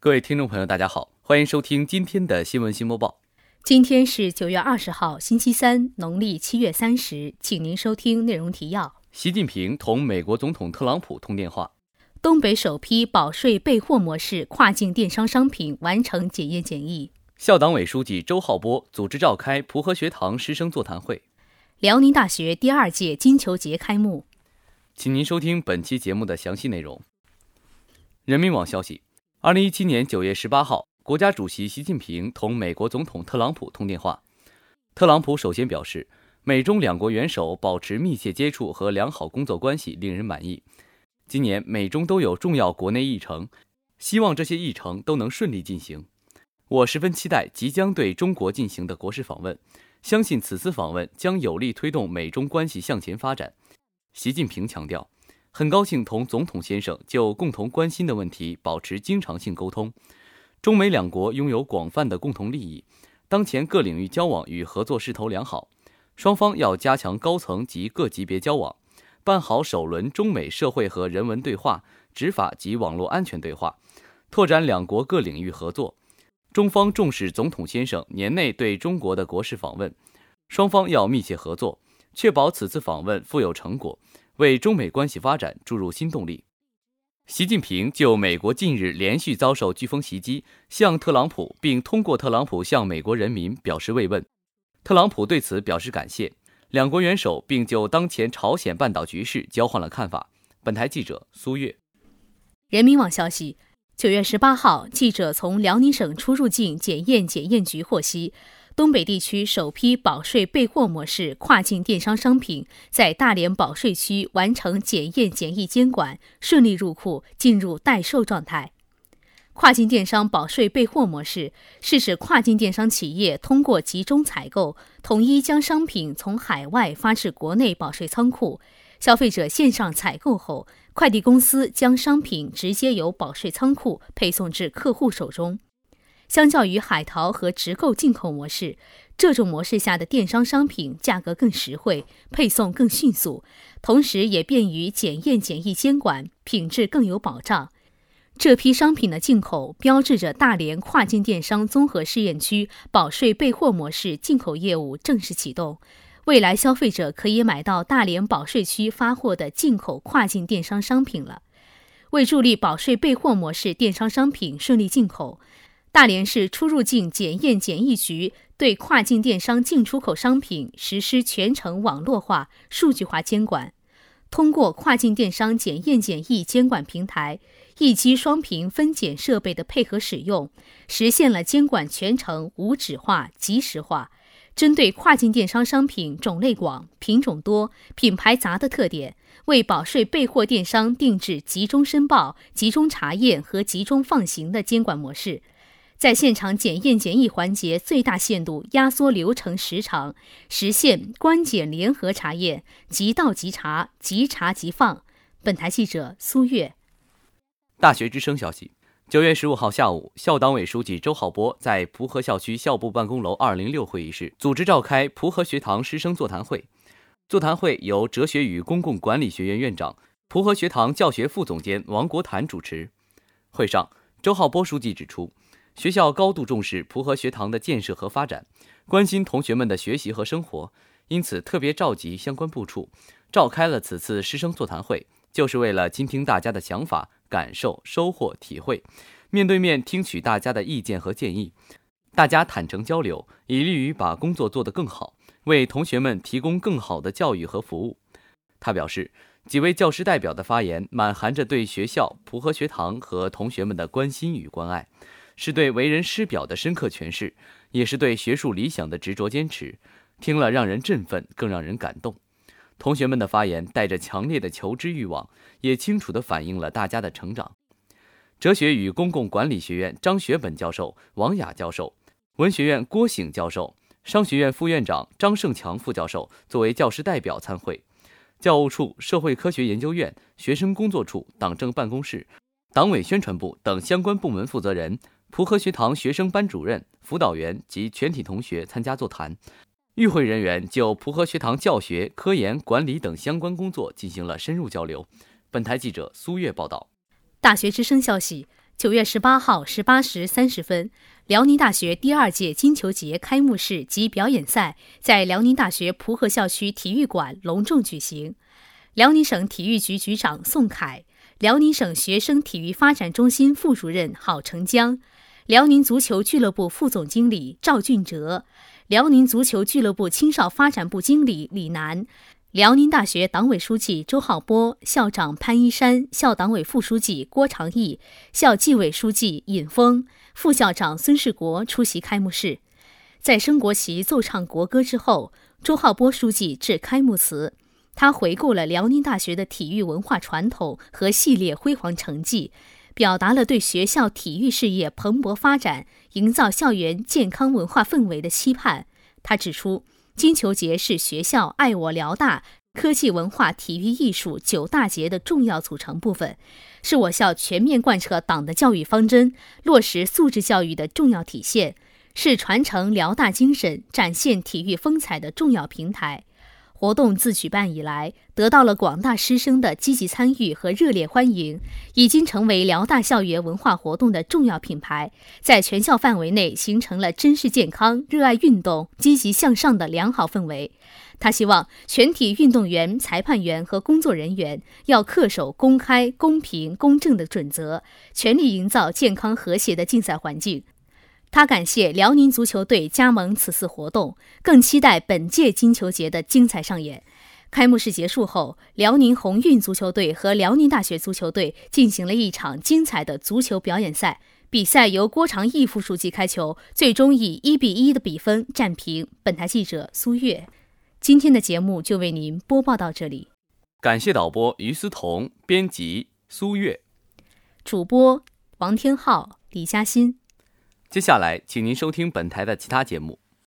各位听众朋友，大家好，欢迎收听今天的新闻新播报。今天是九月二十号，星期三，农历七月三十，请您收听内容提要：习近平同美国总统特朗普通电话；东北首批保税备货模式跨境电商商品完成检验检疫；校党委书记周浩波组织召开蒲河学堂师生座谈会；辽宁大学第二届金球节开幕。请您收听本期节目的详细内容。人民网消息。二零一七年九月十八号，国家主席习近平同美国总统特朗普通电话。特朗普首先表示，美中两国元首保持密切接触和良好工作关系令人满意。今年美中都有重要国内议程，希望这些议程都能顺利进行。我十分期待即将对中国进行的国事访问，相信此次访问将有力推动美中关系向前发展。习近平强调。很高兴同总统先生就共同关心的问题保持经常性沟通。中美两国拥有广泛的共同利益，当前各领域交往与合作势头良好，双方要加强高层及各级别交往，办好首轮中美社会和人文对话、执法及网络安全对话，拓展两国各领域合作。中方重视总统先生年内对中国的国事访问，双方要密切合作，确保此次访问富有成果。为中美关系发展注入新动力。习近平就美国近日连续遭受飓风袭击，向特朗普并通过特朗普向美国人民表示慰问。特朗普对此表示感谢。两国元首并就当前朝鲜半岛局势交换了看法。本台记者苏月。人民网消息：九月十八号，记者从辽宁省出入境检验检验局获悉。东北地区首批保税备货模式跨境电商商品在大连保税区完成检验检疫监管，顺利入库，进入待售状态。跨境电商保税备货模式是指跨境电商企业通过集中采购，统一将商品从海外发至国内保税仓库，消费者线上采购后，快递公司将商品直接由保税仓库配送至客户手中。相较于海淘和直购进口模式，这种模式下的电商商品价格更实惠，配送更迅速，同时也便于检验检疫监管，品质更有保障。这批商品的进口标志着大连跨境电商综合试验区保税备货模式进口业务正式启动。未来消费者可以买到大连保税区发货的进口跨境电商商品了。为助力保税备货模式电商商品顺利进口。大连市出入境检验检疫局对跨境电商进出口商品实施全程网络化、数据化监管。通过跨境电商检验检疫监管平台一机双屏分检设备的配合使用，实现了监管全程无纸化、及时化。针对跨境电商商品种类广、品种多、品牌杂的特点，为保税备货电商定制集中申报、集中查验和集中放行的监管模式。在现场检验检疫环节最大限度压缩流程时长，实现关检联合查验，即到即查，即查即放。本台记者苏月。大学之声消息：九月十五号下午，校党委书记周浩波在蒲河校区校部办公楼二零六会议室组织召开蒲河学堂师生座谈会。座谈会由哲学与公共管理学院院长、蒲河学堂教学副总监王国谭主持。会上，周浩波书记指出。学校高度重视蒲河学堂的建设和发展，关心同学们的学习和生活，因此特别召集相关部处，召开了此次师生座谈会，就是为了倾听大家的想法、感受、收获、体会，面对面听取大家的意见和建议，大家坦诚交流，以利于把工作做得更好，为同学们提供更好的教育和服务。他表示，几位教师代表的发言满含着对学校蒲河学堂和同学们的关心与关爱。是对为人师表的深刻诠释，也是对学术理想的执着坚持。听了让人振奋，更让人感动。同学们的发言带着强烈的求知欲望，也清楚地反映了大家的成长。哲学与公共管理学院张学本教授、王雅教授，文学院郭醒教授，商学院副院长张胜强副教授作为教师代表参会。教务处、社会科学研究院、学生工作处、党政办公室、党委宣传部等相关部门负责人。蒲河学堂学生班主任、辅导员及全体同学参加座谈，与会人员就蒲河学堂教学、科研、管理等相关工作进行了深入交流。本台记者苏月报道。大学之声消息：九月十八号十八时三十分，辽宁大学第二届金球节开幕式及表演赛在辽宁大学蒲河校区体育馆隆重举行。辽宁省体育局局长宋凯、辽宁省学生体育发展中心副主任郝成江、辽宁足球俱乐部副总经理赵俊哲、辽宁足球俱乐部青少发展部经理李楠。辽宁大学党委书记周浩波、校长潘一山、校党委副书记郭长义、校纪委书记尹峰、副校长孙世国出席开幕式。在升国旗、奏唱国歌之后，周浩波书记致开幕词。他回顾了辽宁大学的体育文化传统和系列辉煌成绩，表达了对学校体育事业蓬勃发展、营造校园健康文化氛围的期盼。他指出。金球节是学校“爱我辽大”科技文化体育艺术九大节的重要组成部分，是我校全面贯彻党的教育方针、落实素质教育的重要体现，是传承辽大精神、展现体育风采的重要平台。活动自举办以来，得到了广大师生的积极参与和热烈欢迎，已经成为辽大校园文化活动的重要品牌，在全校范围内形成了珍视健康、热爱运动、积极向上的良好氛围。他希望全体运动员、裁判员和工作人员要恪守公开、公平、公正的准则，全力营造健康和谐的竞赛环境。他感谢辽宁足球队加盟此次活动，更期待本届金球节的精彩上演。开幕式结束后，辽宁宏运足球队和辽宁大学足球队进行了一场精彩的足球表演赛。比赛由郭长义副书记开球，最终以一比一的比分战平。本台记者苏月，今天的节目就为您播报到这里。感谢导播于思彤，编辑苏月，主播王天浩、李嘉欣。接下来，请您收听本台的其他节目。